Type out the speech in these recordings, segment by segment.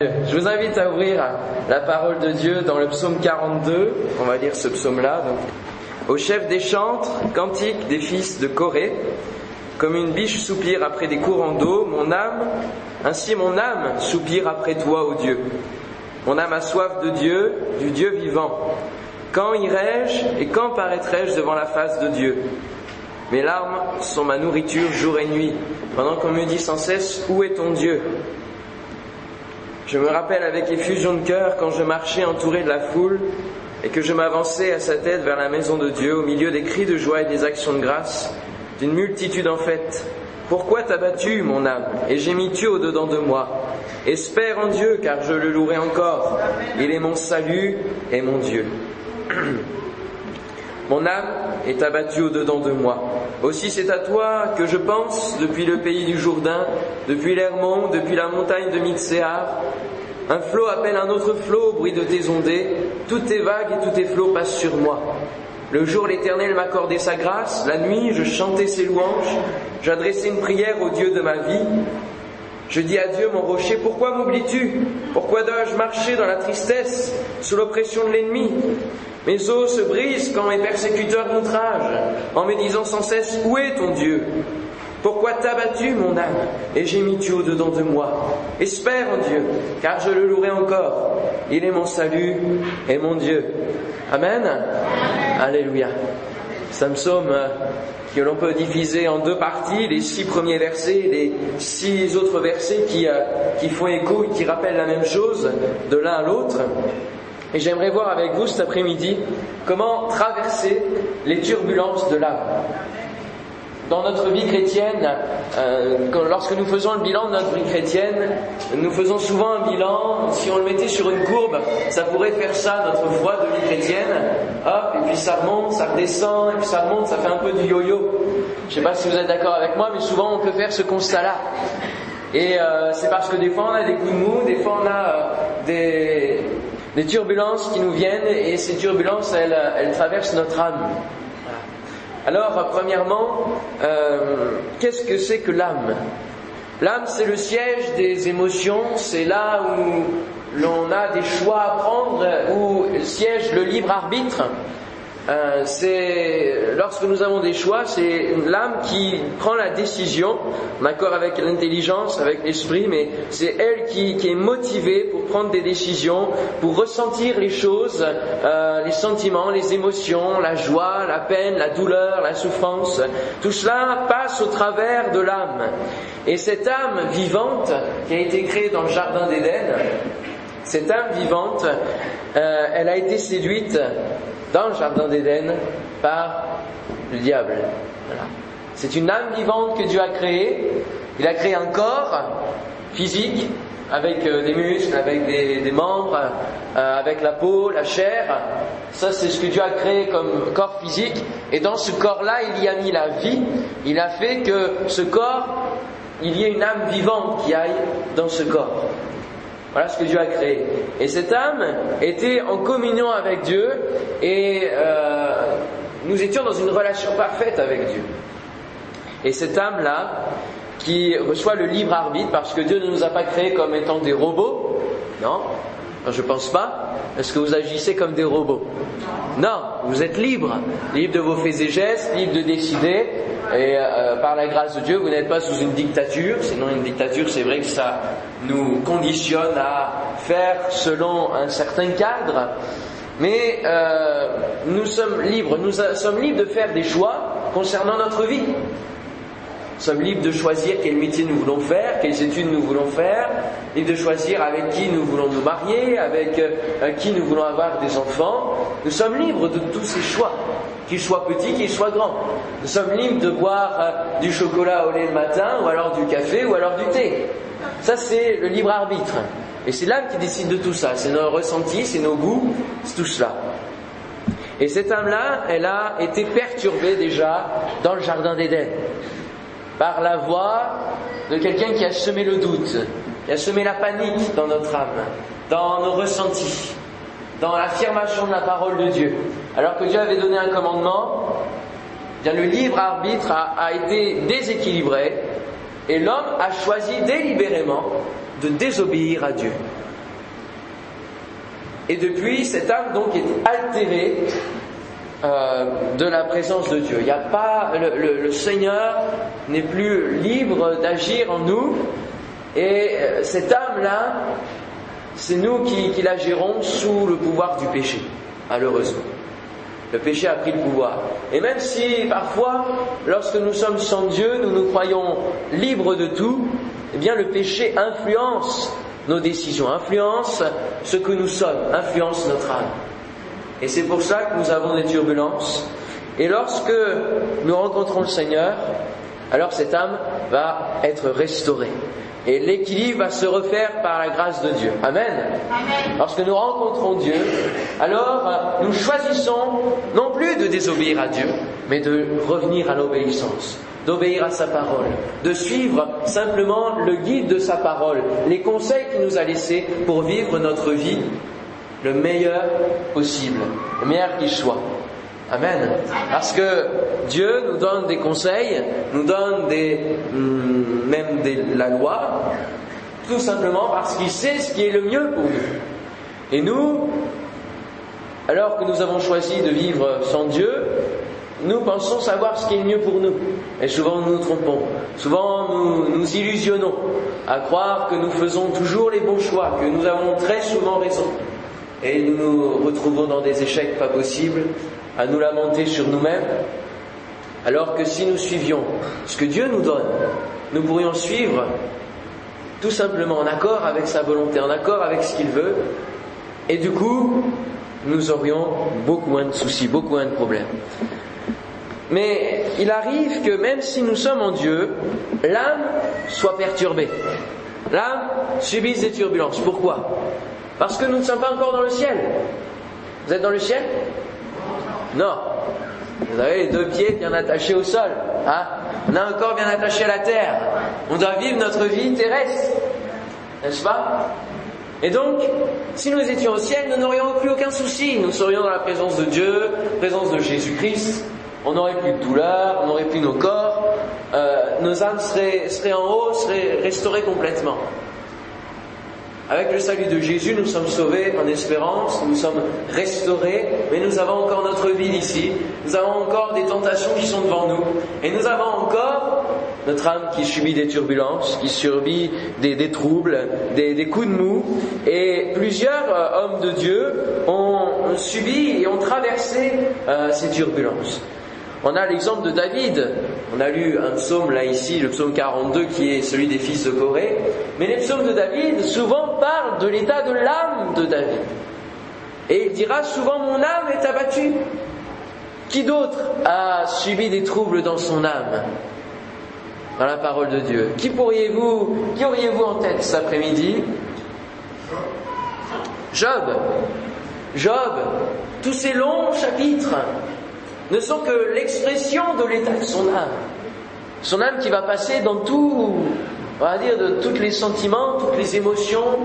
Je vous invite à ouvrir la parole de Dieu dans le psaume 42. On va lire ce psaume-là. Au chef des chantres, cantique des fils de Corée. Comme une biche soupire après des courants d'eau, mon âme, ainsi mon âme soupire après toi, ô Dieu. Mon âme a soif de Dieu, du Dieu vivant. Quand irai-je et quand paraîtrai-je devant la face de Dieu? Mes larmes sont ma nourriture jour et nuit, pendant qu'on me dit sans cesse, Où est ton Dieu? Je me rappelle avec effusion de cœur quand je marchais entouré de la foule et que je m'avançais à sa tête vers la maison de Dieu au milieu des cris de joie et des actions de grâce d'une multitude en fête. Pourquoi t'as battu, mon âme, et j'ai mis tu au-dedans de moi Espère en Dieu, car je le louerai encore. Il est mon salut et mon Dieu. Mon âme est abattue au-dedans de moi. Aussi c'est à toi que je pense depuis le pays du Jourdain, depuis l'Hermont, depuis la montagne de Mitséar. Un flot appelle un autre flot au bruit de tes ondées. Toutes tes vagues et tous tes flots passent sur moi. Le jour, l'Éternel m'accordait sa grâce. La nuit, je chantais ses louanges. J'adressais une prière au Dieu de ma vie. Je dis à Dieu, mon rocher, pourquoi m'oublies-tu? Pourquoi dois-je marcher dans la tristesse, sous l'oppression de l'ennemi? Mes os se brisent quand mes persécuteurs m'outragent, en me disant sans cesse, où est ton Dieu? Pourquoi t'as battu mon âme et j'ai mis tu au-dedans de moi Espère en Dieu, car je le louerai encore. Il est mon salut et mon Dieu. Amen. Alléluia. C'est un psaume euh, que l'on peut diviser en deux parties, les six premiers versets et les six autres versets qui, euh, qui font écho et qui rappellent la même chose de l'un à l'autre. Et j'aimerais voir avec vous cet après-midi comment traverser les turbulences de l'âme. Dans notre vie chrétienne, euh, lorsque nous faisons le bilan de notre vie chrétienne, nous faisons souvent un bilan, si on le mettait sur une courbe, ça pourrait faire ça, notre voie de vie chrétienne, hop, et puis ça remonte, ça redescend, et puis ça remonte, ça fait un peu du yo-yo. Je ne sais pas si vous êtes d'accord avec moi, mais souvent on peut faire ce constat-là. Et euh, c'est parce que des fois on a des coups de mou, des fois on a euh, des, des turbulences qui nous viennent et ces turbulences, elles, traversent notre âme. Alors, premièrement, euh, qu'est-ce que c'est que l'âme? L'âme, c'est le siège des émotions, c'est là où l'on a des choix à prendre, où siège le libre arbitre. Euh, c'est lorsque nous avons des choix, c'est l'âme qui prend la décision, en accord avec l'intelligence, avec l'esprit, mais c'est elle qui, qui, est motivée pour prendre des décisions, pour ressentir les choses, euh, les sentiments, les émotions, la joie, la peine, la douleur, la souffrance. Tout cela passe au travers de l'âme. Et cette âme vivante qui a été créée dans le jardin d'Éden, cette âme vivante, euh, elle a été séduite dans le jardin d'Éden par le diable. C'est une âme vivante que Dieu a créée. Il a créé un corps physique avec euh, des muscles, avec des, membres, euh, avec la peau, la chair. Ça, c'est ce que Dieu a créé comme corps physique. Et dans ce corps-là, il y a mis la vie. Il a fait que ce corps, il y ait une âme vivante qui aille dans ce corps. Voilà ce que Dieu a créé. Et cette âme était en communion avec Dieu et euh, nous étions dans une relation parfaite avec Dieu. Et cette âme-là, qui reçoit le libre arbitre, parce que Dieu ne nous a pas créés comme étant des robots, non, je ne pense pas. Est-ce que vous agissez comme des robots Non, vous êtes libre, libre de vos faits et gestes, libre de décider. Et euh, par la grâce de Dieu, vous n'êtes pas sous une dictature. Sinon, une dictature, c'est vrai que ça nous conditionne à faire selon un certain cadre. Mais euh, nous sommes libres, nous sommes libres de faire des choix concernant notre vie. Nous sommes libres de choisir quel métier nous voulons faire, quelles études nous voulons faire, libres de choisir avec qui nous voulons nous marier, avec euh, qui nous voulons avoir des enfants. Nous sommes libres de tous ces choix, qu'ils soient petits, qu'ils soient grands. Nous sommes libres de boire euh, du chocolat au lait le matin, ou alors du café, ou alors du thé. Ça, c'est le libre arbitre. Et c'est l'âme qui décide de tout ça. C'est nos ressentis, c'est nos goûts, c'est tout cela. Et cette âme-là, elle a été perturbée déjà dans le jardin d'Éden par la voix de quelqu'un qui a semé le doute, qui a semé la panique dans notre âme, dans nos ressentis, dans l'affirmation de la parole de Dieu. Alors que Dieu avait donné un commandement, bien le libre arbitre a, été déséquilibré et l'homme a choisi délibérément de désobéir à Dieu. Et depuis, cette âme donc est altérée euh, de la présence de Dieu. Il a pas le, Seigneur n'est plus libre d'agir en nous, et euh, cette âme-là, c'est nous qui, qui la sous le pouvoir du péché, malheureusement. Le péché a pris le pouvoir. Et même si parfois, lorsque nous sommes sans Dieu, nous nous croyons libres de tout, eh bien le péché influence nos décisions, influence ce que nous sommes, influence notre âme. Et c'est pour ça que nous avons des turbulences. Et lorsque nous rencontrons le Seigneur, alors cette âme va être restaurée. Et l'équilibre va se refaire par la grâce de Dieu. Amen. Lorsque nous rencontrons Dieu, alors nous choisissons non plus de désobéir à Dieu, mais de revenir à l'obéissance, d'obéir à sa parole, de suivre simplement le guide de sa parole, les conseils qu'il nous a laissés pour vivre notre vie le meilleur possible, le meilleur qui soit. Amen. Parce que Dieu nous donne des conseils, nous donne des, mm, même la loi, tout simplement parce qu'il sait ce qui est le mieux pour nous. Et nous, alors que nous avons choisi de vivre sans Dieu, nous pensons savoir ce qui est mieux pour nous. Et souvent nous nous trompons. Souvent nous nous illusionnons à croire que nous faisons toujours les bons choix, que nous avons très souvent raison. Et nous nous retrouvons dans des échecs pas possibles, à nous lamenter sur nous-mêmes, alors que si nous suivions ce que Dieu nous donne, nous pourrions suivre tout simplement en accord avec sa volonté, en accord avec ce qu'il veut, et du coup, nous aurions beaucoup moins de soucis, beaucoup moins de problèmes. Mais il arrive que même si nous sommes en Dieu, l'âme soit perturbée. L'âme subisse des turbulences. Pourquoi? Parce que nous ne sommes pas encore dans le ciel. Vous êtes dans le ciel? Non. Vous avez les deux pieds bien attachés au sol. Hein? On a un corps bien attaché à la terre. On doit vivre notre vie terrestre. N'est-ce pas? Et donc, si nous étions au ciel, nous n'aurions plus aucun souci. Nous serions dans la présence de Dieu, présence de Jésus-Christ. On n'aurait plus de douleur, on n'aurait plus nos corps. Euh, nos âmes seraient, seraient en haut, seraient restaurées complètement. Avec le salut de Jésus, nous sommes sauvés en espérance, nous sommes restaurés, mais nous avons encore notre vie ici, nous avons encore des tentations qui sont devant nous, et nous avons encore notre âme qui subit des turbulences, qui subit des, troubles, des, coups de mou, et plusieurs euh, hommes de Dieu ont subi et ont traversé euh, ces turbulences. On a l'exemple de David. On a lu un psaume là ici, le psaume 42 qui est celui des fils de Corée. Mais les psaumes de David souvent parlent de l'état de l'âme de David. Et il dira souvent mon âme est abattue. Qui d'autre a subi des troubles dans son âme? Dans la parole de Dieu. Qui pourriez-vous, qui auriez-vous en tête cet après-midi? Job. Job. Tous ces longs chapitres ne sont que l'expression de l'état de son âme. Son âme qui va passer dans tout, on va dire, de tous les sentiments, toutes les émotions,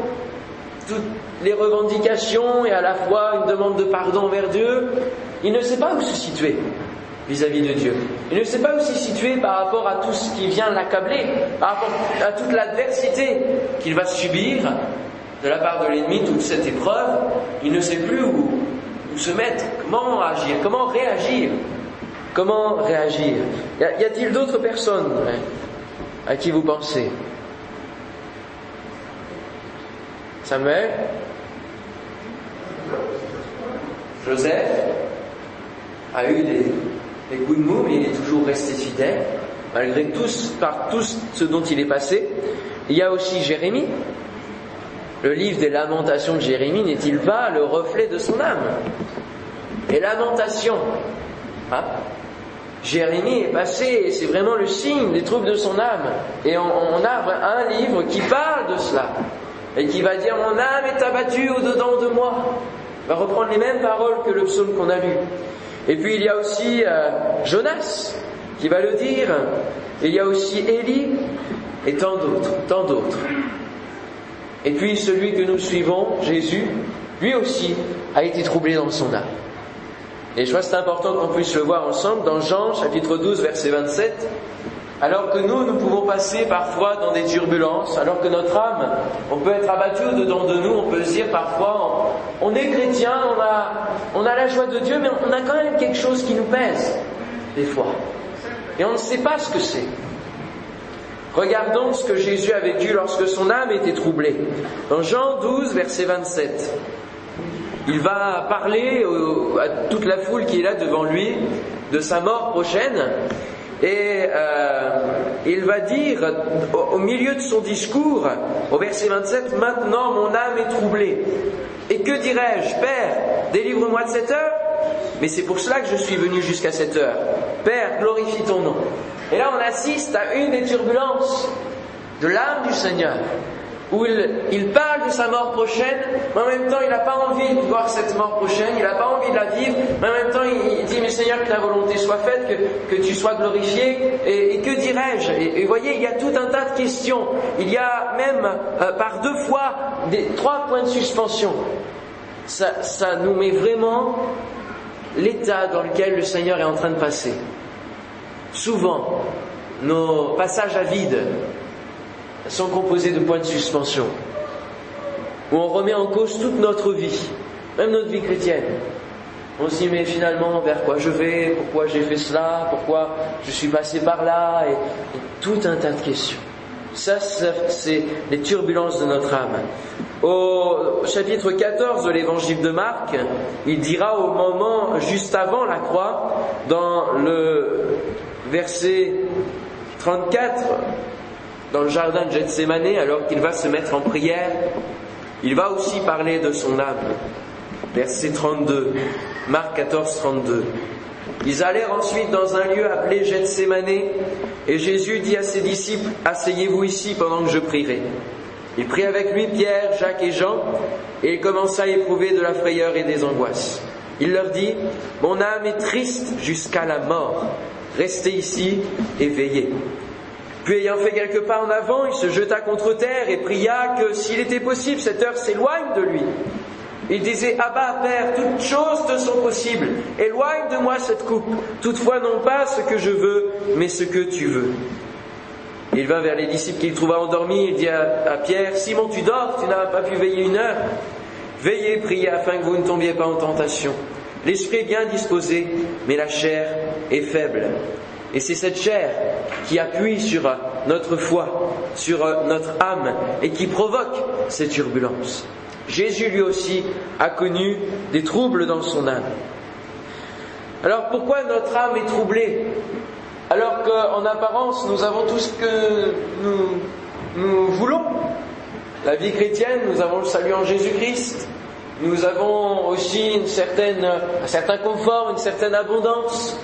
toutes les revendications et à la fois une demande de pardon vers Dieu. Il ne sait pas où se situer vis-à-vis de Dieu. Il ne sait pas où se situer par rapport à tout ce qui vient l'accabler, par rapport à toute l'adversité qu'il va subir de la part de l'ennemi, toute cette épreuve. Il ne sait plus où, se mettre, comment agir, comment réagir. Comment réagir Y a-t-il d'autres personnes hein, à qui vous pensez? Samuel? Joseph? A eu des, coups de mou, mais il est toujours resté fidèle, malgré tous, par tout ce dont il est passé. Il y a aussi Jérémie, le livre des lamentations de Jérémie n'est-il pas le reflet de son âme Les lamentations. Hein Jérémie est passé, et c'est vraiment le signe des troubles de son âme. Et on, a un livre qui parle de cela. Et qui va dire Mon âme est abattue au-dedans de moi. Il va reprendre les mêmes paroles que le psaume qu'on a lu. Et puis il y a aussi euh, Jonas qui va le dire. il y a aussi Élie et tant d'autres, tant d'autres. Et puis celui que nous suivons, Jésus, lui aussi a été troublé dans son âme. Et je crois que c'est important qu'on puisse le voir ensemble dans Jean chapitre 12 verset 27. Alors que nous, nous pouvons passer parfois dans des turbulences, alors que notre âme, on peut être abattu dedans de nous, on peut se dire parfois, on est chrétien, on a, on a la joie de Dieu, mais on a quand même quelque chose qui nous pèse, des fois. Et on ne sait pas ce que c'est. Regardons ce que Jésus a vécu lorsque son âme était troublée. Dans Jean 12, verset 27, il va parler à toute la foule qui est là devant lui de sa mort prochaine. Et euh, il va dire au, milieu de son discours, au verset 27, Maintenant mon âme est troublée. Et que dirais-je Père, délivre-moi de cette heure? Mais c'est pour cela que je suis venu jusqu'à cette heure. Père, glorifie ton nom. Et là, on assiste à une des turbulences de l'âme du Seigneur, où il, parle de sa mort prochaine, mais en même temps, il n'a pas envie de voir cette mort prochaine, il n'a pas envie de la vivre, mais en même temps, il, dit, mais Seigneur, que ta volonté soit faite, que, tu sois glorifié, et, que dirais-je? Et, vous voyez, il y a tout un tas de questions. Il y a même, euh, par deux fois, des, trois points de suspension. Ça, ça nous met vraiment l'état dans lequel le Seigneur est en train de passer. Souvent, nos passages à vide sont composés de points de suspension, où on remet en cause toute notre vie, même notre vie chrétienne. On se dit mais finalement vers quoi je vais, pourquoi j'ai fait cela, pourquoi je suis passé par là, et, tout un tas de questions. Ça, c'est les turbulences de notre âme. Au chapitre 14 de l'évangile de Marc, il dira au moment juste avant la croix, dans le verset 34, dans le jardin de Gethsemane, alors qu'il va se mettre en prière, il va aussi parler de son âme. Verset 32, Marc 14, 32. Ils allèrent ensuite dans un lieu appelé Gethsemane, et Jésus dit à ses disciples, Asseyez-vous ici pendant que je prierai. Il prit avec lui Pierre, Jacques et Jean, et il commença à éprouver de la frayeur et des angoisses. Il leur dit, Mon âme est triste jusqu'à la mort restez ici et veillez. Puis ayant fait quelques pas en avant, il se jeta contre terre et pria que s'il était possible, cette heure s'éloigne de lui. Il disait, Abba, Père, toutes choses te sont possibles, éloigne de moi cette coupe, toutefois non pas ce que je veux, mais ce que tu veux. Il vint vers les disciples qu'il trouva endormis, il dit à, à Pierre, Simon, tu dors, tu n'as pas pu veiller une heure. Veillez, priez afin que vous ne tombiez pas en tentation. L'esprit est bien disposé, mais la chair est faible. Et c'est cette chair qui appuie sur notre foi, sur notre âme, et qui provoque ces turbulences. Jésus lui aussi a connu des troubles dans son âme. Alors pourquoi notre âme est troublée? Alors qu'en apparence nous avons tout ce que nous, nous voulons La vie chrétienne, nous avons le salut en Jésus-Christ, nous avons aussi une certaine, un certain confort, une certaine abondance,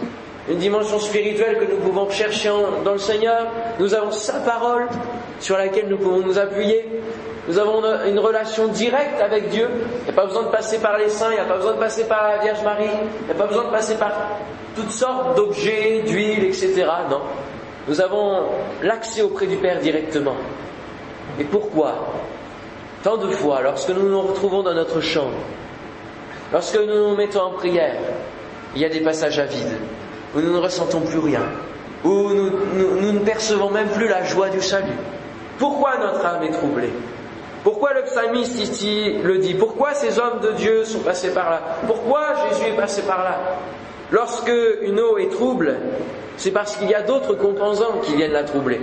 une dimension spirituelle que nous pouvons chercher dans le Seigneur. Nous avons sa parole sur laquelle nous pouvons nous appuyer. Nous avons une relation directe avec Dieu. Il n'y a pas besoin de passer par les saints, il n'y a pas besoin de passer par la Vierge Marie, il n'y a pas besoin de passer par toutes sortes d'objets, d'huile, etc. Non. Nous avons l'accès auprès du Père directement. Et pourquoi? Tant de fois, lorsque nous nous retrouvons dans notre chambre, lorsque nous nous mettons en prière, il y a des passages à vide, où nous ne ressentons plus rien, où nous, ne percevons même plus la joie du salut. Pourquoi notre âme est troublée? Pourquoi le psalmiste ici le dit? Pourquoi ces hommes de Dieu sont passés par là? Pourquoi Jésus est passé par là? Lorsque une eau est trouble, c'est parce qu'il y a d'autres composants qui viennent la troubler.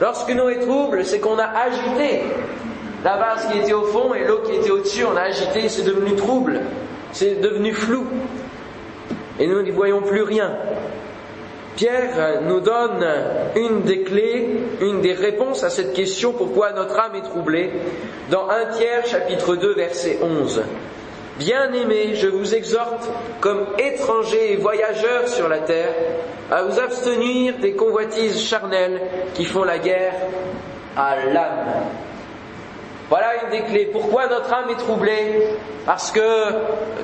Lorsqu'une eau est trouble, c'est qu'on a agité la vase qui était au fond et l'eau qui était au-dessus, on a agité, c'est devenu trouble, c'est devenu flou. Et nous n'y voyons plus rien. Pierre nous donne une des clés, une des réponses à cette question pourquoi notre âme est troublée dans 1 Pierre chapitre 2 verset 11. Bien-aimés, je vous exhorte, comme étrangers et voyageurs sur la terre, à vous abstenir des convoitises charnelles qui font la guerre à l'âme. Voilà une des clés. Pourquoi notre âme est troublée Parce que,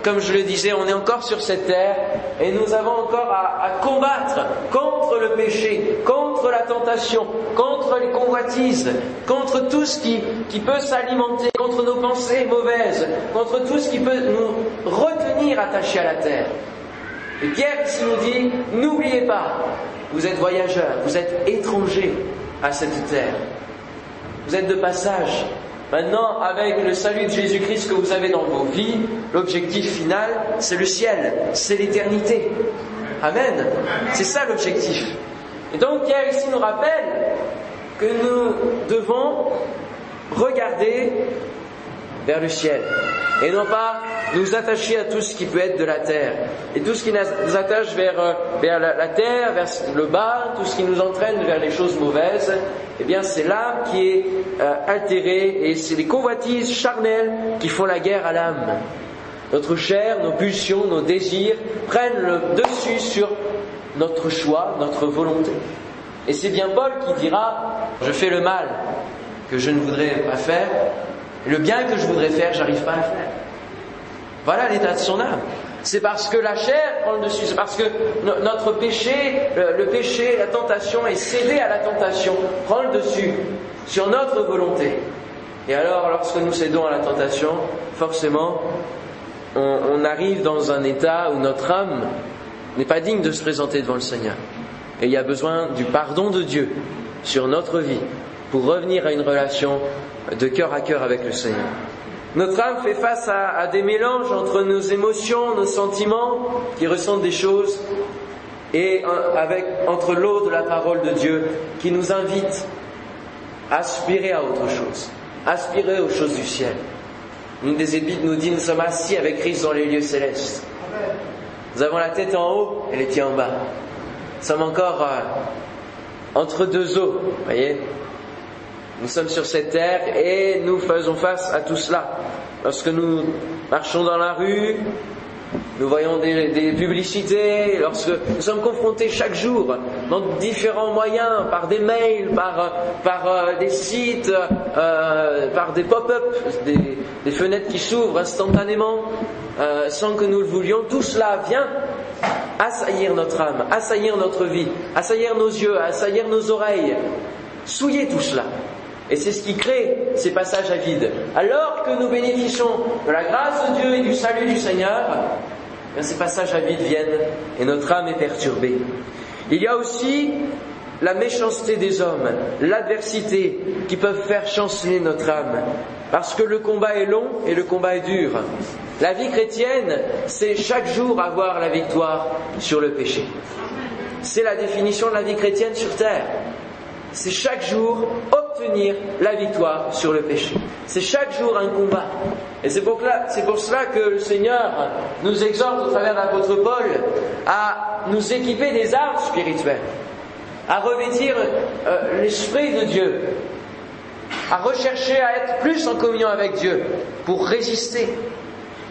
comme je le disais, on est encore sur cette terre et nous avons encore à, combattre contre le péché, contre la tentation, contre les convoitises, contre tout ce qui, peut s'alimenter, contre nos pensées mauvaises, contre tout ce qui peut nous retenir attachés à la terre. Et Pierre ici nous dit, n'oubliez pas, vous êtes voyageurs, vous êtes étrangers à cette terre. Vous êtes de passage, Maintenant, avec le salut de Jésus-Christ que vous avez dans vos vies, l'objectif final, c'est le ciel, c'est l'éternité. Amen. C'est ça l'objectif. Et donc Pierre ici nous rappelle que nous devons regarder vers le ciel et non pas nous attacher à tout ce qui peut être de la terre. Et tout ce qui nous attache vers, euh, vers la, terre, vers le bas, tout ce qui nous entraîne vers les choses mauvaises, eh bien c'est l'âme qui est euh, altérée et c'est les convoitises charnelles qui font la guerre à l'âme. Notre chair, nos pulsions, nos désirs prennent le dessus sur notre choix, notre volonté. Et c'est bien Paul qui dira, je fais le mal que je ne voudrais pas faire, le bien que je voudrais faire, j'arrive pas à faire. Voilà l'état de son âme. C'est parce que la chair prend le dessus, c'est parce que notre péché, le, péché, la tentation est cédé à la tentation, prend le dessus sur notre volonté. Et alors, lorsque nous cédons à la tentation, forcément, on arrive dans un état où notre âme n'est pas digne de se présenter devant le Seigneur. Et il y a besoin du pardon de Dieu sur notre vie pour revenir à une relation de cœur à cœur avec le Seigneur. Notre âme fait face à, des mélanges entre nos émotions, nos sentiments, qui ressentent des choses, et avec, entre l'eau de la parole de Dieu, qui nous invite à aspirer à autre chose, aspirer aux choses du ciel. Une des épites nous dit, nous sommes assis avec Christ dans les lieux célestes. Nous avons la tête en haut et les pieds en bas. Nous sommes encore euh, entre deux eaux, voyez nous sommes sur cette terre et nous faisons face à tout cela. Lorsque nous marchons dans la rue, nous voyons des, publicités, lorsque nous sommes confrontés chaque jour dans différents moyens, par des mails, par, par euh, des sites, euh, par des pop-up, des, fenêtres qui s'ouvrent instantanément, euh, sans que nous le voulions, tout cela vient assaillir notre âme, assaillir notre vie, assaillir nos yeux, assaillir nos oreilles, souiller tout cela. Et c'est ce qui crée ces passages à vide. Alors que nous bénéficions de la grâce de Dieu et du salut du Seigneur, ces passages à vide viennent et notre âme est perturbée. Il y a aussi la méchanceté des hommes, l'adversité qui peuvent faire chanceler notre âme. Parce que le combat est long et le combat est dur. La vie chrétienne, c'est chaque jour avoir la victoire sur le péché. C'est la définition de la vie chrétienne sur terre. C'est chaque jour la victoire sur le péché. C'est chaque jour un combat. Et c'est pour, pour, cela que le Seigneur nous exhorte au travers de l'apôtre Paul à nous équiper des armes spirituelles, à revêtir euh, l'Esprit de Dieu, à rechercher à être plus en communion avec Dieu pour résister.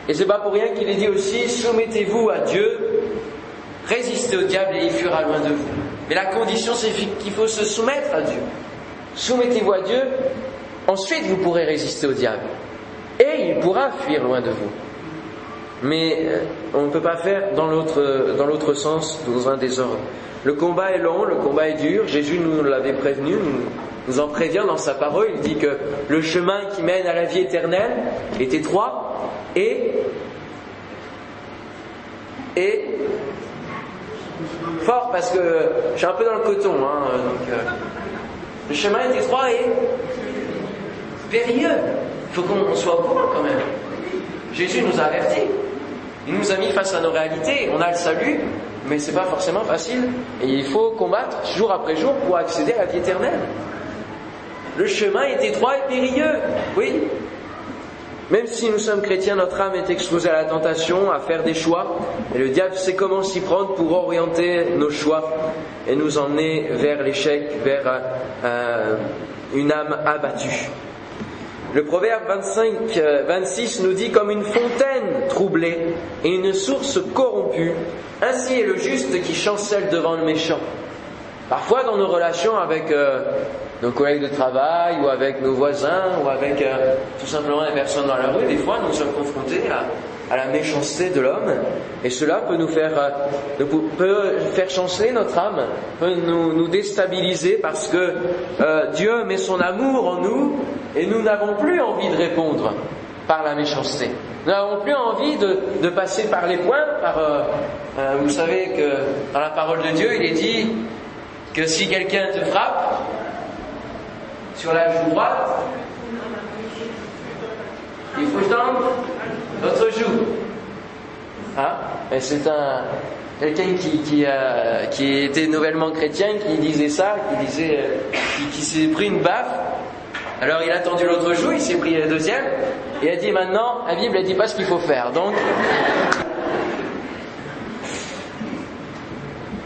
Et c'est pas pour rien qu'il est dit aussi soumettez-vous à Dieu, résistez au diable et il fuira loin de vous. Mais la condition c'est qu'il faut se soumettre à Dieu. Soumettez-vous à Dieu, ensuite vous pourrez résister au diable. Et il pourra fuir loin de vous. Mais euh, on ne peut pas faire dans l'autre, l'autre sens, dans un désordre. Le combat est long, le combat est dur. Jésus nous l'avait prévenu, nous, en prévient dans sa parole. Il dit que le chemin qui mène à la vie éternelle est étroit et, et fort parce que je suis un peu dans le coton. Hein, euh, le chemin est étroit et périlleux. Il faut qu'on soit au courant quand même. Jésus nous a avertis. Il nous a mis face à nos réalités. On a le salut, mais c'est pas forcément facile. Et il faut combattre jour après jour pour accéder à la vie éternelle. Le chemin est étroit et périlleux. Oui. Même si nous sommes chrétiens, notre âme est exposée à la tentation, à faire des choix. Et le diable sait comment s'y prendre pour orienter nos choix et nous emmener vers l'échec, vers euh, une âme abattue. Le proverbe 25, 26 euh, nous dit comme une fontaine troublée et une source corrompue, ainsi est le juste qui chancelle devant le méchant. Parfois dans nos relations avec euh, nos collègues de travail ou avec nos voisins ou avec euh, tout simplement les personnes dans la rue, des fois nous sommes confrontés à, la méchanceté de l'homme et cela peut nous faire, euh, peut faire chanceler notre âme, peut nous, déstabiliser parce que euh, Dieu met son amour en nous et nous n'avons plus envie de répondre par la méchanceté. Nous n'avons plus envie de, passer par les points, par, vous savez que dans la parole de Dieu il est dit que si quelqu'un te frappe, sur la joue droite, Il faut tendre notre joue. Hein? C'est un quelqu'un qui, qui, était nouvellement chrétien qui disait ça, qui disait, euh, qui, s'est pris une baffe. Alors il a tendu l'autre joue, il s'est pris la deuxième, et a dit maintenant, la Bible ne dit pas ce qu'il faut faire. Donc,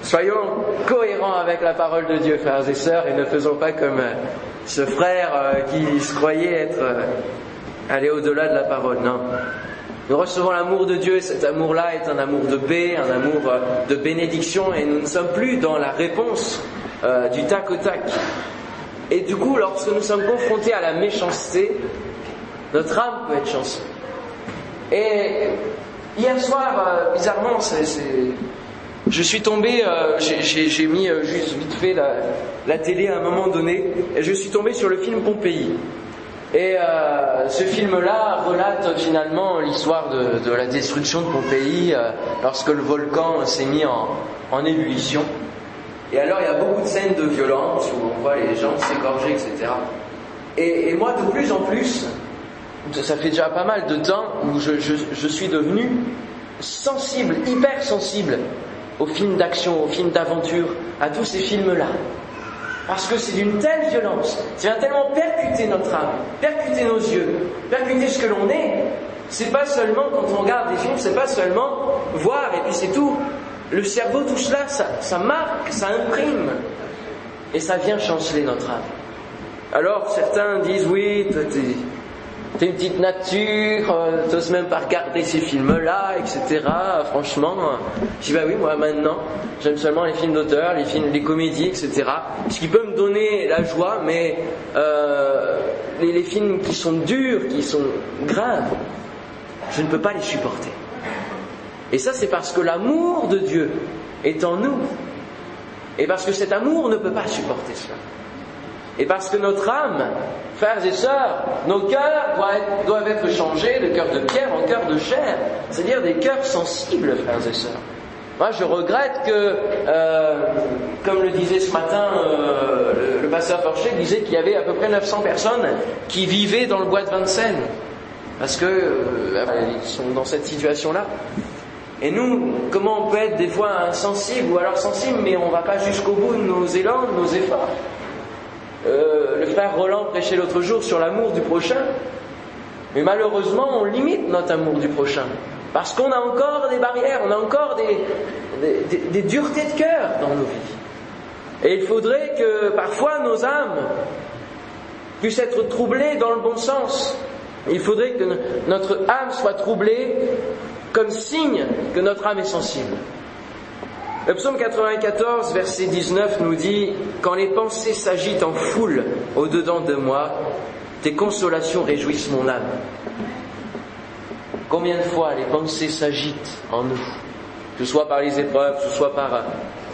soyons cohérents avec la parole de Dieu, frères et sœurs, et ne faisons pas comme euh, ce frère euh, qui se croyait être allé au-delà de la parole. Non. Nous recevons l'amour de Dieu et cet amour-là est un amour de paix, un amour euh, de bénédiction et nous ne sommes plus dans la réponse euh, du tac au tac. Et du coup, lorsque nous sommes confrontés à la méchanceté, notre âme peut être chanceuse. Et hier soir, euh, bizarrement, je suis tombé, j'ai mis juste vite fait la, télé à un moment donné, et je suis tombé sur le film Pompéi. Et euh, ce film-là relate finalement l'histoire de, la destruction de Pompéi euh, lorsque le volcan s'est mis en, ébullition. Et alors il y a beaucoup de scènes de violence où on voit les gens s'égorger, etc. Et, moi de plus en plus, ça fait déjà pas mal de temps où je, suis devenu sensible, hyper sensible aux films d'action, aux films d'aventure, à tous ces films-là. Parce que c'est d'une telle violence, ça vient tellement percuter notre âme, percuter nos yeux, percuter ce que l'on est. C'est pas seulement quand on regarde des films, c'est pas seulement voir et puis c'est tout. Le cerveau, tout cela, ça, marque, ça imprime. Et ça vient chanceler notre âme. Alors certains disent oui, T'es une petite nature, euh, t'oses même pas regarder ces films-là, etc. Franchement, je dis bah oui, moi maintenant, j'aime seulement les films d'auteur, les films, les comédies, etc. Ce qui peut me donner la joie, mais euh, les, les films qui sont durs, qui sont graves, je ne peux pas les supporter. Et ça, c'est parce que l'amour de Dieu est en nous. Et parce que cet amour ne peut pas supporter cela. Et parce que notre âme, frères et sœurs, nos cœurs doivent être, changés de cœur de pierre en cœur de chair, c'est-à-dire des cœurs sensibles, frères et sœurs. Moi, je regrette que, euh, comme le disait ce matin euh, le, pasteur Forcher, disait qu'il y avait à peu près 900 personnes qui vivaient dans le bois de Vincennes, parce que euh, ils sont dans cette situation-là. Et nous, comment on peut être des fois insensible ou alors sensible, mais on ne va pas jusqu'au bout de nos élans, de nos efforts? Euh, le frère Roland prêchait l'autre jour sur l'amour du prochain. Mais malheureusement, on limite notre amour du prochain. Parce qu'on a encore des barrières, on a encore des, des, duretés de cœur dans nos vies. Et il faudrait que parfois nos âmes puissent être troublées dans le bon sens. Il faudrait que notre âme soit troublée comme signe que notre âme est sensible. Le psaume 94, verset 19 nous dit Quand les pensées s'agitent en foule au-dedans de moi, tes consolations réjouissent mon âme. Combien de fois les pensées s'agitent en nous, que ce soit par les épreuves, que ce soit par,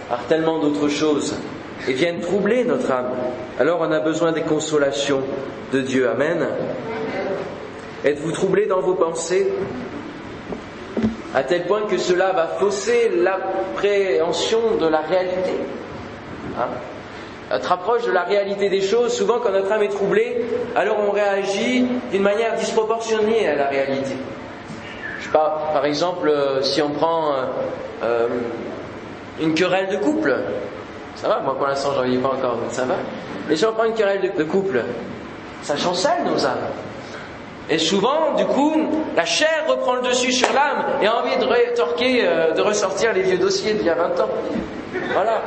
par tellement d'autres choses, et viennent troubler notre âme. Alors on a besoin des consolations de Dieu. Amen. Êtes-vous troublé dans vos pensées? À tel point que cela va fausser l'appréhension de la réalité. Hein notre approche de la réalité des choses, souvent quand notre âme est troublée, alors on réagit d'une manière disproportionnée à la réalité. Je sais pas, par exemple, euh, si on prend euh, euh, une querelle de couple, ça va, moi pour l'instant j'en ai pas encore, mais ça va. Mais si on prend une querelle de couple, ça chancelle nos âmes. Et souvent, du coup, la chair reprend le dessus sur l'âme et a envie de rétorquer, euh, de ressortir les vieux dossiers d'il y a 20 ans. Voilà.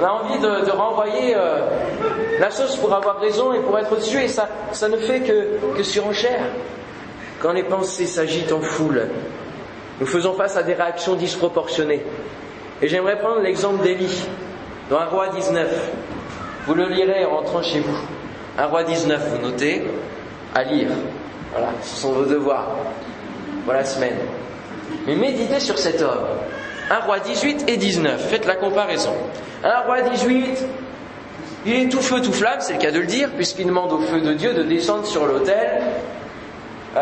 On a envie de, renvoyer euh, la sauce pour avoir raison et pour être dessus et ça, ça ne fait que, que surenchère. Quand les pensées s'agitent en foule, nous faisons face à des réactions disproportionnées. Et j'aimerais prendre l'exemple d'Élie, dans un roi 19. Vous le lirez en rentrant chez vous. Un roi 19, vous notez, à lire. Voilà, ce sont vos devoirs pour la semaine. Mais méditez sur cet homme. Un roi 18 et 19, faites la comparaison. Un roi 18, il est tout feu, tout flamme, c'est le cas de le dire, puisqu'il demande au feu de Dieu de descendre sur l'autel, euh,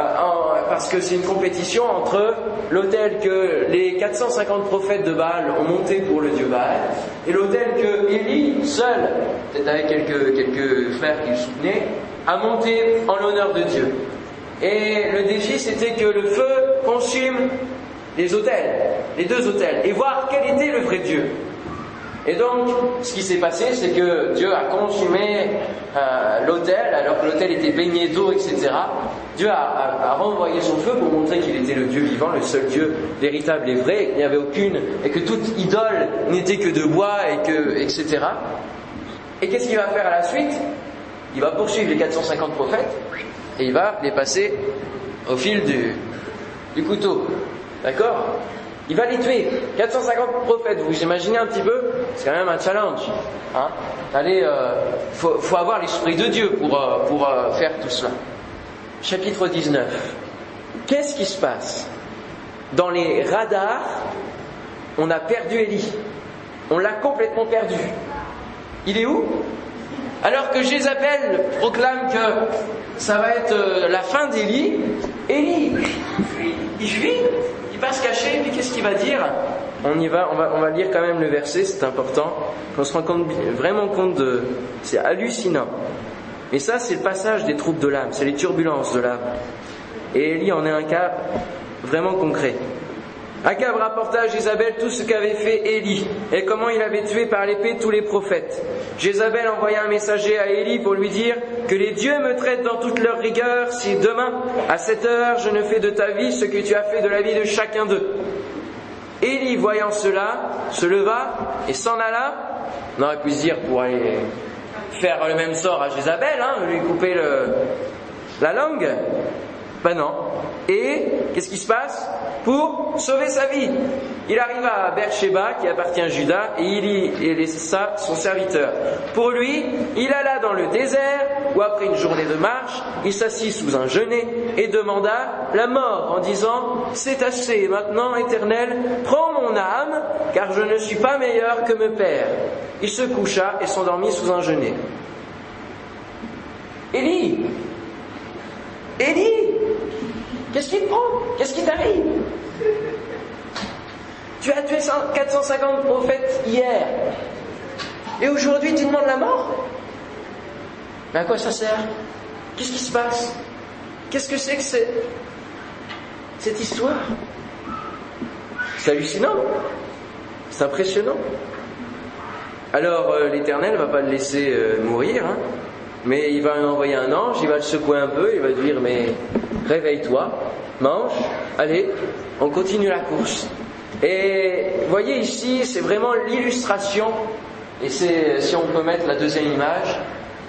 parce que c'est une compétition entre l'autel que les 450 prophètes de Baal ont monté pour le dieu Baal, et l'autel que Élie, seul, peut-être avec quelques, quelques frères qui le soutenaient, a monté en l'honneur de Dieu. Et le défi, c'était que le feu consume les autels, les deux autels, et voir quel était le vrai Dieu. Et donc, ce qui s'est passé, c'est que Dieu a consumé euh, l'autel, alors que l'autel était baigné d'eau, etc. Dieu a, renvoyé son feu pour montrer qu'il était le Dieu vivant, le seul Dieu véritable et vrai, et qu'il n'y avait aucune, et que toute idole n'était que de bois, et que, etc. Et qu'est-ce qu'il va faire à la suite? Il va poursuivre les 450 prophètes, et il va les passer au fil du, du couteau. D'accord? Il va les tuer. 450 prophètes, vous imaginez un petit peu? C'est quand même un challenge. Hein? Allez, euh, faut, faut, avoir l'esprit de Dieu pour, euh, pour euh, faire tout cela. Chapitre 19. Qu'est-ce qui se passe? Dans les radars, on a perdu Élie. On l'a complètement perdu. Il est où? Alors que Jézabel proclame que ça va être euh, la fin d'Élie, Élie, il fuit pas se cacher, mais qu'est-ce qu'il va dire? On y va, on va, on va lire quand même le verset, c'est important. On se rend compte, vraiment compte de. C'est hallucinant. Mais ça, c'est le passage des troupes de l'âme, c'est les turbulences de l'âme. Et Élie en est un cas vraiment concret. Akab rapporta à Jézabel tout ce qu'avait fait Élie et comment il avait tué par l'épée tous les prophètes. Jézabel envoya un messager à Élie pour lui dire que les dieux me traitent dans toute leur rigueur si demain, à cette heure, je ne fais de ta vie ce que tu as fait de la vie de chacun d'eux. Élie, voyant cela, se leva et s'en alla. On aurait pu se dire pour aller faire le même sort à Jézabel, hein, lui couper la langue. Ben non. Et qu'est-ce qui se passe Pour sauver sa vie. Il arriva à Beersheba, qui appartient à Judas, et il y laissa son serviteur. Pour lui, il alla dans le désert, où après une journée de marche, il s'assit sous un genêt et demanda la mort en disant C'est assez, maintenant, éternel, prends mon âme, car je ne suis pas meilleur que mon père. Il se coucha et s'endormit sous un genêt. Élie Élie Qu'est-ce qui te prend? Qu'est-ce qui t'arrive? Tu as tué 450 prophètes hier. Et aujourd'hui, tu demandes la mort? Mais à quoi ça sert? Qu'est-ce qui se passe? Qu'est-ce que c'est que cette histoire? C'est hallucinant. C'est impressionnant. Alors euh, l'Éternel va pas le laisser euh, mourir, hein mais il va envoyer un ange, il va le secouer un peu, il va dire mais réveille-toi, mange, allez, on continue la course. Et voyez ici, c'est vraiment l'illustration, et c'est si on peut mettre la deuxième image,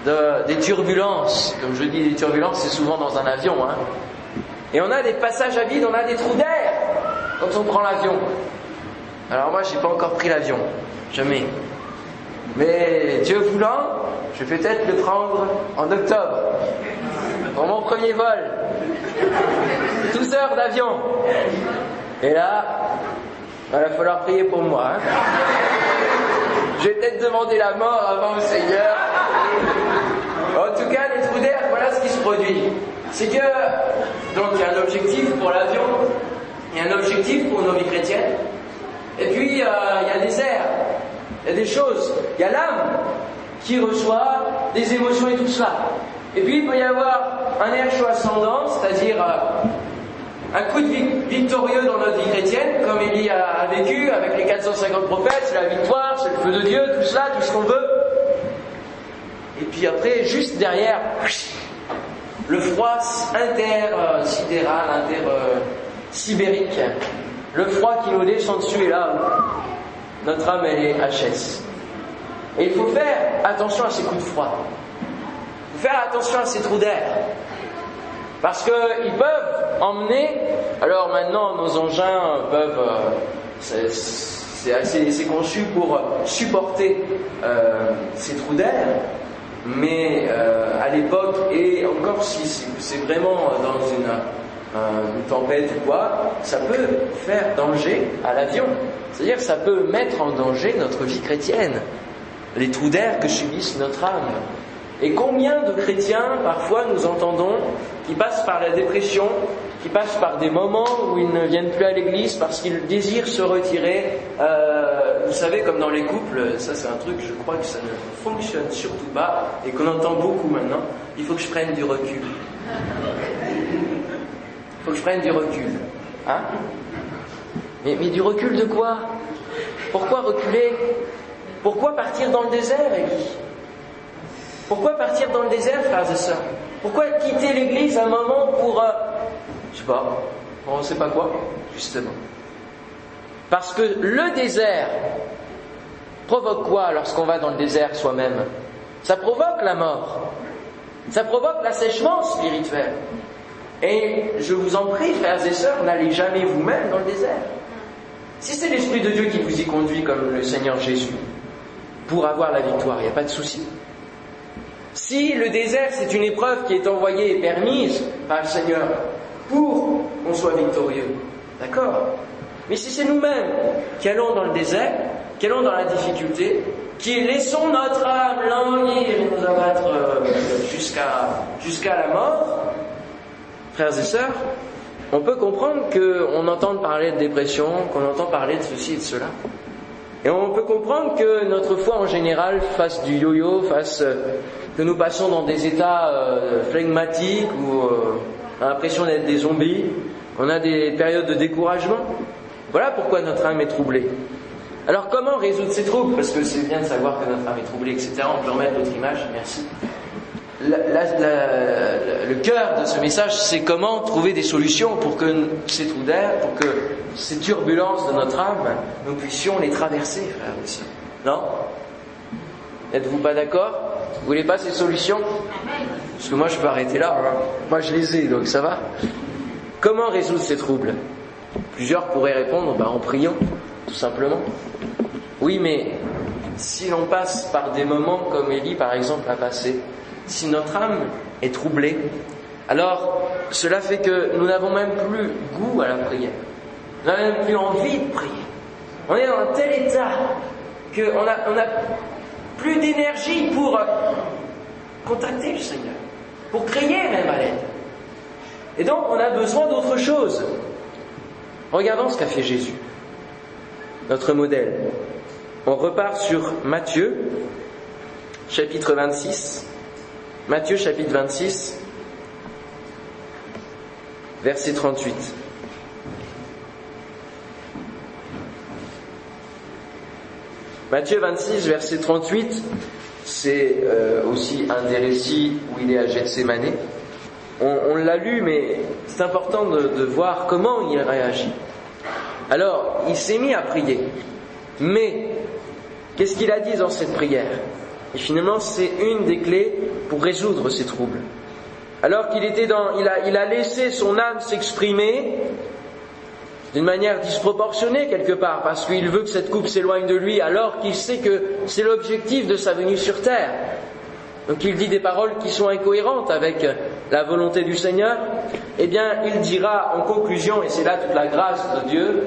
de, des turbulences. Comme je dis, des turbulences, c'est souvent dans un avion. Hein. Et on a des passages à vide, on a des trous d'air quand on prend l'avion. Alors moi, j'ai pas encore pris l'avion, jamais. Mais Dieu voulant, je vais peut-être le prendre en octobre, pour mon premier vol. 12 heures d'avion. Et là, il va falloir prier pour moi. Hein. Je vais peut-être demander la mort avant le Seigneur. En tout cas, les trous d'air, voilà ce qui se produit. C'est que, donc, il y a un objectif pour l'avion, il y a un objectif pour nos vies chrétiennes, et puis euh, il y a des airs. Il y a des choses. Il y a l'âme qui reçoit des émotions et tout cela. Et puis il peut y avoir un Ercho ascendant, c'est-à-dire euh, un coup de victorieux dans notre vie chrétienne, comme Élie a, vécu avec les 450 prophètes, c'est la victoire, c'est le feu de Dieu, tout cela, tout ce qu'on veut. Et puis après, juste derrière, le froid intersidéral, inter-sibérique, le froid qui nous descend dessus, et là, notre âme, elle est HS. Et il faut faire attention à ces coups de froid. Il faut faire attention à ces trous d'air. Parce qu'ils peuvent emmener, alors maintenant nos engins peuvent, euh, c'est conçu pour supporter euh, ces trous d'air, mais euh, à l'époque, et encore si c'est vraiment dans une tempête ou quoi, ça peut faire danger à l'avion. C'est-à-dire que ça peut mettre en danger notre vie chrétienne, les trous d'air que subissent notre âme. Et combien de chrétiens, parfois, nous entendons, qui passent par la dépression, qui passent par des moments où ils ne viennent plus à l'église parce qu'ils désirent se retirer. Euh, vous savez, comme dans les couples, ça c'est un truc, je crois que ça ne fonctionne surtout pas et qu'on entend beaucoup maintenant. Il faut que je prenne du recul. Faut que je prenne du recul. Hein mais, du recul de quoi? Pourquoi reculer? Pourquoi partir dans le désert, Élie? Pourquoi partir dans le désert, frères et sœurs Pourquoi quitter l'église un moment pour... Euh, je sais pas, on ne sait pas quoi, justement. Parce que le désert provoque quoi lorsqu'on va dans le désert soi-même? Ça provoque la mort. Ça provoque l'assèchement spirituel. Et je vous en prie, frères et sœurs, n'allez jamais vous-même dans le désert. Si c'est l'Esprit de Dieu qui vous y conduit comme le Seigneur Jésus, pour avoir la victoire, il n'y a pas de souci. Si le désert, c'est une épreuve qui est envoyée et permise par le Seigneur pour qu'on soit victorieux, d'accord? Mais si c'est nous-mêmes qui allons dans le désert, qui allons dans la difficulté, qui laissons notre âme languir et nous abattre euh, jusqu'à jusqu'à la mort, frères et sœurs, on peut comprendre qu'on entende parler de dépression, qu'on entend parler de ceci et de cela. Et on peut comprendre que notre foi en général fasse du yo-yo, fasse euh, que nous passons dans des états euh, ou euh, l'impression d'être des zombies, qu'on a des périodes de découragement. Voilà pourquoi notre âme est troublée. Alors comment résoudre ces troubles? Parce que c'est bien de savoir que notre âme est troublée, etc. On peut remettre d'autres images, merci le cœur de ce message, c'est comment trouver des solutions pour que ces trous d'air, pour que ces turbulences de notre âme, nous puissions les traverser, frères. Non? N'êtes-vous pas d'accord? Vous voulez pas ces solutions? Parce que moi, je peux arrêter là. Moi, je les ai, donc ça va. Comment résoudre ces troubles? Plusieurs pourraient répondre bah, en priant, tout simplement. Oui, mais si l'on passe par des moments comme Élie, par exemple, a passé, si notre âme est troublée, alors cela fait que nous n'avons même plus goût à la prière. Nous n'avons même plus envie de prier. On est dans un tel état qu'on n'a on a plus d'énergie pour contacter le Seigneur, pour crier même à l'aide. Et donc on a besoin d'autre chose. Regardons ce qu'a fait Jésus, notre modèle. On repart sur Matthieu, chapitre 26. Matthieu chapitre 26, verset 38. Matthieu 26, verset 38, c'est euh, aussi un des récits où il est à Gethsemane. On, l'a lu, mais c'est important de voir comment il réagit. Alors, il s'est mis à prier. Mais, qu'est-ce qu'il a dit dans cette prière? Et finalement, c'est une des clés pour résoudre ces troubles. Alors qu'il était dans, il a, il a laissé son âme s'exprimer d'une manière disproportionnée quelque part, parce qu'il veut que cette coupe s'éloigne de lui, alors qu'il sait que c'est l'objectif de sa venue sur terre. Donc il dit des paroles qui sont incohérentes avec la volonté du Seigneur. Eh bien, il dira en conclusion, et c'est là toute la grâce de Dieu,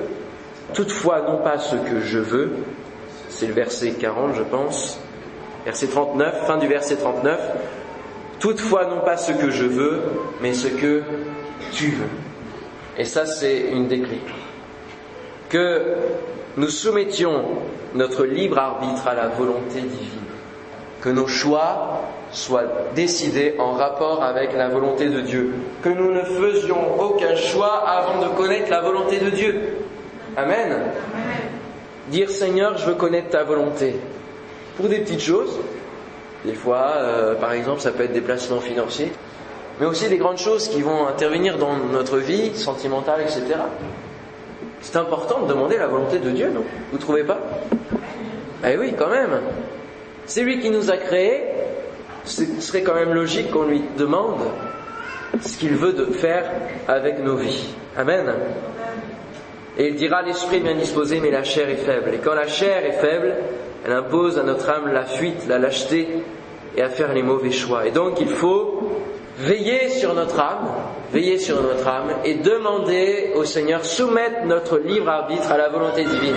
toutefois non pas ce que je veux, c'est le verset 40 je pense, Verset 39, fin du verset 39. Toutefois, non pas ce que je veux, mais ce que tu veux. Et ça, c'est une des clés. Que nous soumettions notre libre arbitre à la volonté divine. Que nos choix soient décidés en rapport avec la volonté de Dieu. Que nous ne faisions aucun choix avant de connaître la volonté de Dieu. Amen. Dire Seigneur, je veux connaître ta volonté pour des petites choses. Des fois, euh, par exemple, ça peut être des placements financiers, mais aussi des grandes choses qui vont intervenir dans notre vie sentimentale, etc. C'est important de demander la volonté de Dieu, non? Vous trouvez pas? Eh oui, quand même. C'est lui qui nous a créés. Ce serait quand même logique qu'on lui demande ce qu'il veut de faire avec nos vies. Amen. Et il dira l'esprit bien disposé, mais la chair est faible. Et quand la chair est faible, elle impose à notre âme la fuite, la lâcheté et à faire les mauvais choix. Et donc il faut veiller sur notre âme, veiller sur notre âme et demander au Seigneur, soumettre notre libre arbitre à la volonté divine.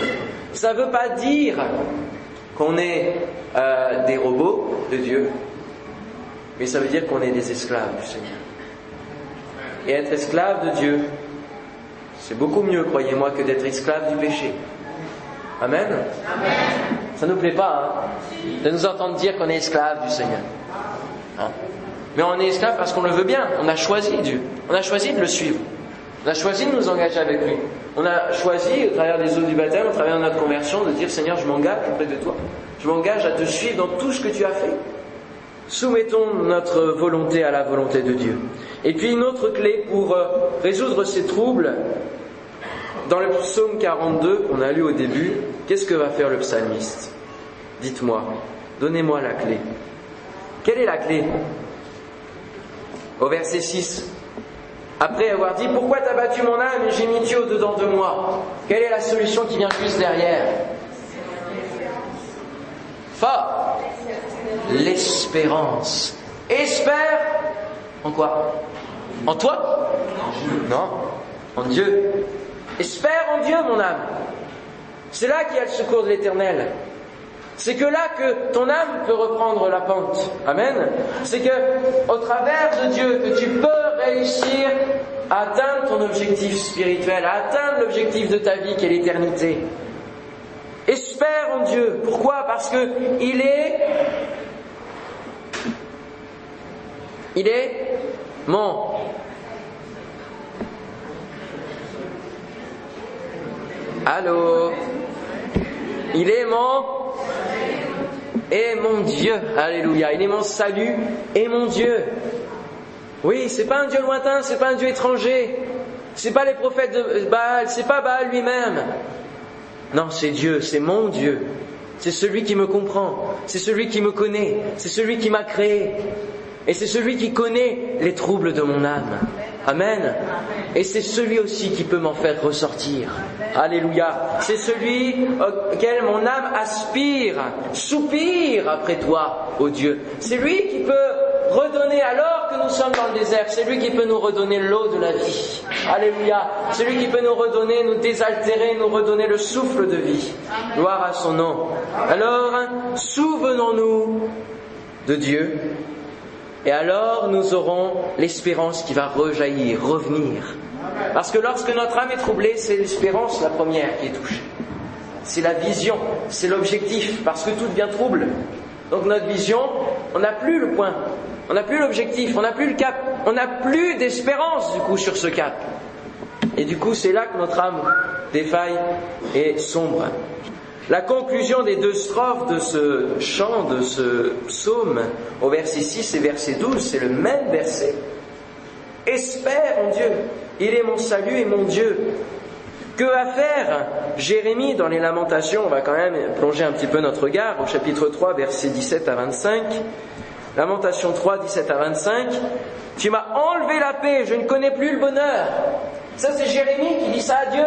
Ça ne veut pas dire qu'on est euh, des robots de Dieu, mais ça veut dire qu'on est des esclaves du Seigneur. Et être esclave de Dieu, c'est beaucoup mieux, croyez-moi, que d'être esclave du péché. Amen. Ça ne nous plaît pas hein, de nous entendre dire qu'on est esclave du Seigneur. Hein. Mais on est esclave parce qu'on le veut bien. On a choisi Dieu. On a choisi de le suivre. On a choisi de nous engager avec lui. On a choisi, au travers des eaux du baptême, au travers de notre conversion, de dire Seigneur, je m'engage auprès de toi. Je m'engage à te suivre dans tout ce que tu as fait. Soumettons notre volonté à la volonté de Dieu. Et puis une autre clé pour euh, résoudre ces troubles, dans le psaume 42 qu'on a lu au début, qu'est-ce que va faire le psalmiste? Dites-moi, donnez-moi la clé. Quelle est la clé? Au verset 6, après avoir dit Pourquoi t'as battu mon âme et j'ai mis Dieu au-dedans de moi? Quelle est la solution qui vient juste derrière? Fort L'espérance. Espère en quoi? En toi? Non, en Dieu. Espère en Dieu, mon âme. C'est là qu'il y a le secours de l'éternel. C'est que là que ton âme peut reprendre la pente. Amen. C'est que au travers de Dieu que tu peux réussir à atteindre ton objectif spirituel, à atteindre l'objectif de ta vie qui est l'éternité. Espère en Dieu. Pourquoi? Parce que il est il est mon Allô? Il est mon et mon Dieu. Alléluia. Il est mon salut et mon Dieu. Oui, c'est pas un Dieu lointain, c'est pas un Dieu étranger. C'est pas les prophètes de Baal, c'est pas Baal lui-même. Non, c'est Dieu, c'est mon Dieu. C'est celui qui me comprend, c'est celui qui me connaît, c'est celui qui m'a créé. Et c'est celui qui connaît les troubles de mon âme. Amen. Et c'est celui aussi qui peut m'en faire ressortir. Alléluia. C'est celui auquel mon âme aspire, soupire après toi, ô Dieu. C'est lui qui peut redonner alors que nous sommes dans le désert. C'est lui qui peut nous redonner l'eau de la vie. Alléluia. C'est lui qui peut nous redonner, nous désaltérer, nous redonner le souffle de vie. Gloire à son nom. Alors, souvenons-nous de Dieu et alors nous aurons l'espérance qui va rejaillir, revenir. Parce que lorsque notre âme est troublée, c'est l'espérance la première qui est touchée. C'est la vision, c'est l'objectif, parce que tout devient trouble. Donc notre vision, on n'a plus le point, on n'a plus l'objectif, on n'a plus le cap, on n'a plus d'espérance du coup sur ce cap. Et du coup, c'est là que notre âme défaille et sombre. La conclusion des deux strophes de ce chant, de ce psaume, au verset 6 et verset 12, c'est le même verset. Espère en Dieu, il est mon salut et mon Dieu. Que va faire Jérémie dans les lamentations? On va quand même plonger un petit peu notre regard au chapitre 3, versets 17 à 25. Lamentation 3, 17 à 25. Tu m'as enlevé la paix, je ne connais plus le bonheur. Ça, c'est Jérémie qui dit ça à Dieu.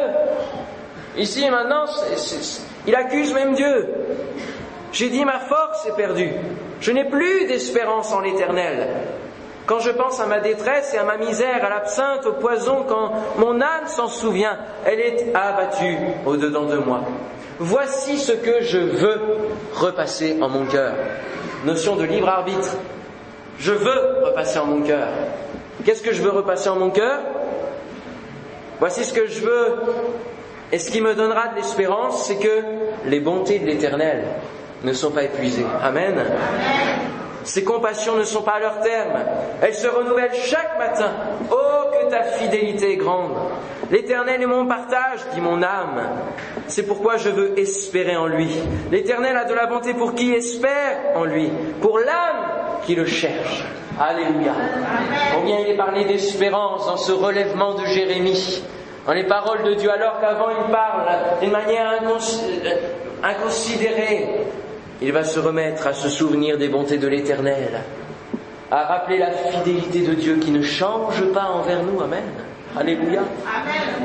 Ici, maintenant, il accuse même Dieu. J'ai dit ma force est perdue. Je n'ai plus d'espérance en l'éternel. Quand je pense à ma détresse et à ma misère, à l'absinthe, au poison, quand mon âme s'en souvient, elle est abattue au-dedans de moi. Voici ce que je veux repasser en mon cœur. Notion de libre arbitre. Je veux repasser en mon cœur. Qu'est-ce que je veux repasser en mon cœur? Voici ce que je veux et ce qui me donnera de l'espérance, c'est que les bontés de l'Éternel ne sont pas épuisées. Amen. Ses compassions ne sont pas à leur terme. Elles se renouvellent chaque matin. Oh, que ta fidélité est grande. L'Éternel est mon partage, dit mon âme. C'est pourquoi je veux espérer en lui. L'Éternel a de la bonté pour qui espère en lui, pour l'âme qui le cherche. Alléluia. Combien il est parlé d'espérance dans ce relèvement de Jérémie dans les paroles de Dieu, alors qu'avant il parle d'une manière euh, inconsidérée, il va se remettre à se souvenir des bontés de l'Éternel, à rappeler la fidélité de Dieu qui ne change pas envers nous. Amen. Alléluia.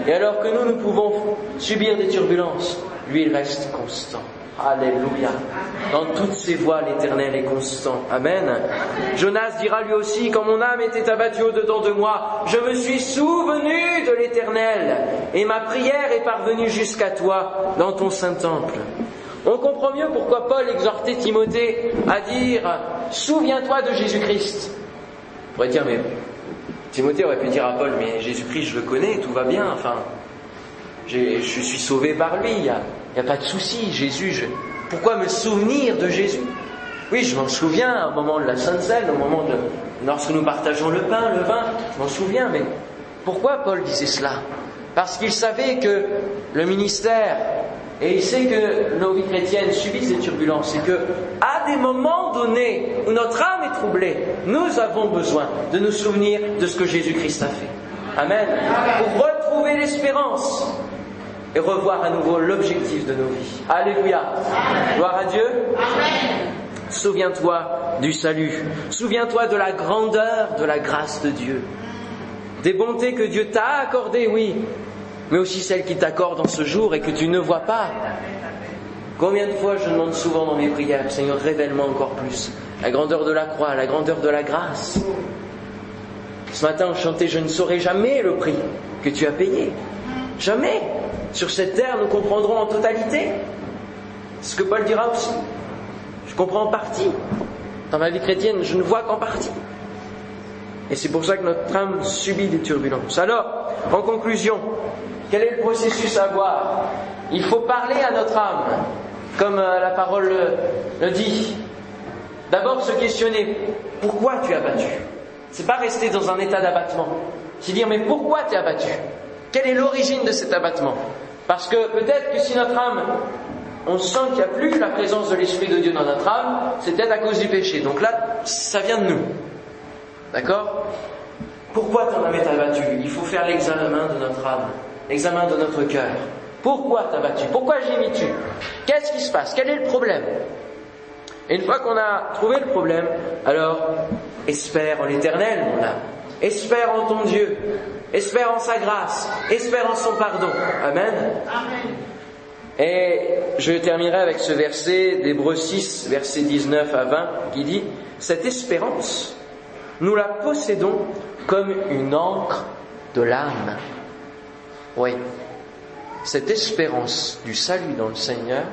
Et alors que nous, nous pouvons subir des turbulences, lui, il reste constant. Alléluia. Dans toutes ses voies, l'Éternel est constant. Amen. Jonas dira lui aussi, quand mon âme était abattue au-dedans de moi, je me suis souvenu de l'Éternel, et ma prière est parvenue jusqu'à toi dans ton saint temple. On comprend mieux pourquoi Paul exhortait Timothée à dire, souviens-toi de Jésus-Christ. On pourrait dire, mais Timothée aurait pu dire à Paul, mais Jésus-Christ, je le connais, tout va bien, enfin, je suis sauvé par lui, il n'y a pas de souci, Jésus, pourquoi me souvenir de Jésus? Oui, je m'en souviens au moment de la Sainte Seine, au moment de... lorsque nous partageons le pain, le vin, je m'en souviens, mais Pourquoi Paul disait cela? Parce qu'il savait que le ministère, et il sait que nos vies chrétiennes subissent des turbulences, et que à des moments donnés où notre âme est troublée, nous avons besoin de nous souvenir de ce que Jésus-Christ a fait. Amen. Pour retrouver l'espérance et revoir à nouveau l'objectif de nos vies. Alléluia. Gloire à Dieu. Souviens-toi du salut. Souviens-toi de la grandeur de la grâce de Dieu. Des bontés que Dieu t'a accordées, oui, mais aussi celles qu'il t'accorde en ce jour et que tu ne vois pas. Combien de fois je demande souvent dans mes prières, Seigneur, révèle-moi encore plus la grandeur de la croix, la grandeur de la grâce. Ce matin, on chantait Je ne saurai jamais le prix que tu as payé. Jamais. Sur cette terre, nous comprendrons en totalité. Ce que Paul dira aussi. Je comprends en partie. Dans ma vie chrétienne, je ne vois qu'en partie. Et c'est pour ça que notre âme subit des turbulences. Alors, en conclusion, quel est le processus à voir Il faut parler à notre âme, comme euh, la parole le dit. D'abord se questionner, pourquoi tu as battu? C'est pas rester dans un état d'abattement. C'est dire, mais pourquoi tu as abattu Quelle est l'origine de cet abattement? Parce que peut-être que si notre âme on sent qu'il n'y a plus la présence de l'Esprit de Dieu dans notre âme, c'est peut-être à cause du péché. Donc là, ça vient de nous. D'accord? Pourquoi ton âme est abattue Il faut faire l'examen de notre âme, l'examen de notre cœur. Pourquoi t'as battu? Pourquoi j'ai mis tu Qu'est-ce qui se passe? Quel est le problème? Et une fois qu'on a trouvé le problème, alors espère en l'éternel, mon âme. Espère en ton Dieu. Espère en sa grâce. Espère en son pardon. Amen. Amen. Et je terminerai avec ce verset d'Hébreu 6, verset 19 à 20, qui dit, Cette espérance, nous la possédons comme une encre de l'âme. Oui, cette espérance du salut dans le Seigneur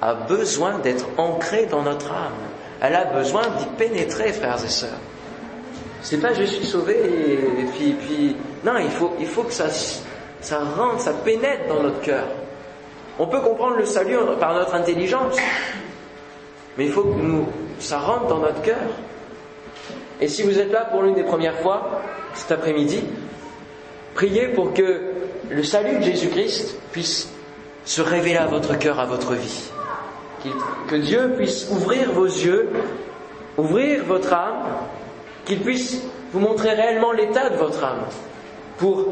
a besoin d'être ancrée dans notre âme. Elle a besoin d'y pénétrer, frères et sœurs. C'est pas je suis sauvé et puis, non, il faut, il faut que ça, ça rentre, ça pénètre dans notre cœur. On peut comprendre le salut par notre intelligence, mais il faut que nous, ça rentre dans notre cœur. Et si vous êtes là pour l'une des premières fois, cet après-midi, priez pour que le salut de Jésus-Christ puisse se révéler à votre cœur, à votre vie. Que Dieu puisse ouvrir vos yeux, ouvrir votre âme, qu'il puisse vous montrer réellement l'état de votre âme pour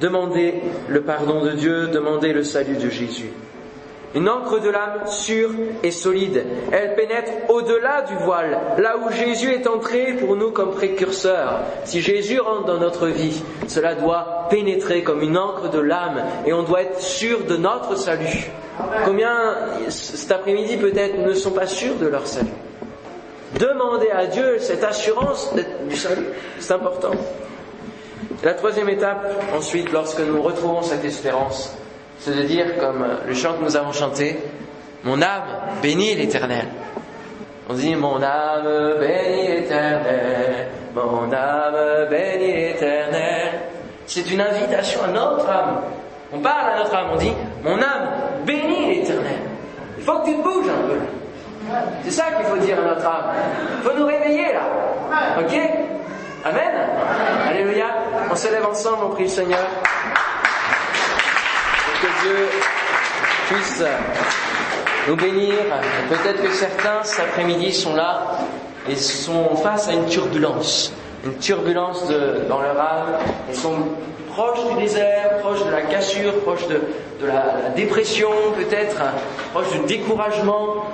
Demandez le pardon de Dieu, demandez le salut de Jésus. Une encre de l'âme sûre et solide. Elle pénètre au-delà du voile, là où Jésus est entré pour nous comme précurseur. Si Jésus rentre dans notre vie, cela doit pénétrer comme une encre de l'âme et on doit être sûr de notre salut. Combien cet après-midi peut-être ne sont pas sûrs de leur salut? Demandez à Dieu cette assurance du salut. C'est important. La troisième étape, ensuite, lorsque nous retrouvons cette espérance, c'est de dire, comme le chant que nous avons chanté, Mon âme bénit l'Éternel. On dit, Mon âme bénit l'Éternel, mon âme bénit l'Éternel. C'est une invitation à notre âme. On parle à notre âme, on dit, Mon âme bénit l'Éternel. Il faut que tu bouges un peu. C'est ça qu'il faut dire à notre âme. Il faut nous réveiller là. Ok? Amen? Alléluia. On s'élève ensemble, on prie le Seigneur. Dieu puisse nous bénir. Peut-être que certains cet après-midi sont là et sont face à une turbulence. Une turbulence dans leur âme. Ils sont proches du désert, proches de la cassure, proches de, de la, la dépression peut-être, proches du découragement.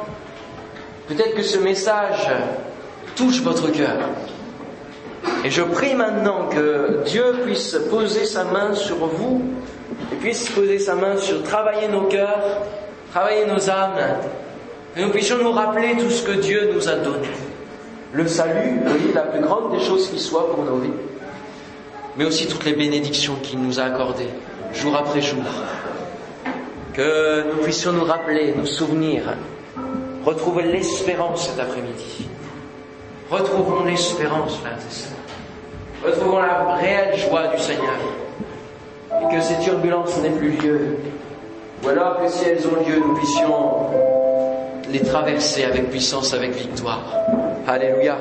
Peut-être que ce message touche votre cœur. Et je prie maintenant que Dieu puisse poser sa main sur vous et puisse poser sa main sur travailler nos cœurs, travailler nos âmes, que nous puissions nous rappeler tout ce que Dieu nous a donné. Le salut, oui, la plus grande des choses qui soit pour nos vies, mais aussi toutes les bénédictions qu'il nous a accordées, jour après jour. Que nous puissions nous rappeler, nous souvenir, retrouver l'espérance cet après-midi. Retrouvons l'espérance, frères et sœurs. Retrouvons la réelle joie du Seigneur. Et que ces turbulences n'aient plus lieu. Ou alors que si elles ont lieu, nous puissions les traverser avec puissance, avec victoire. Alléluia.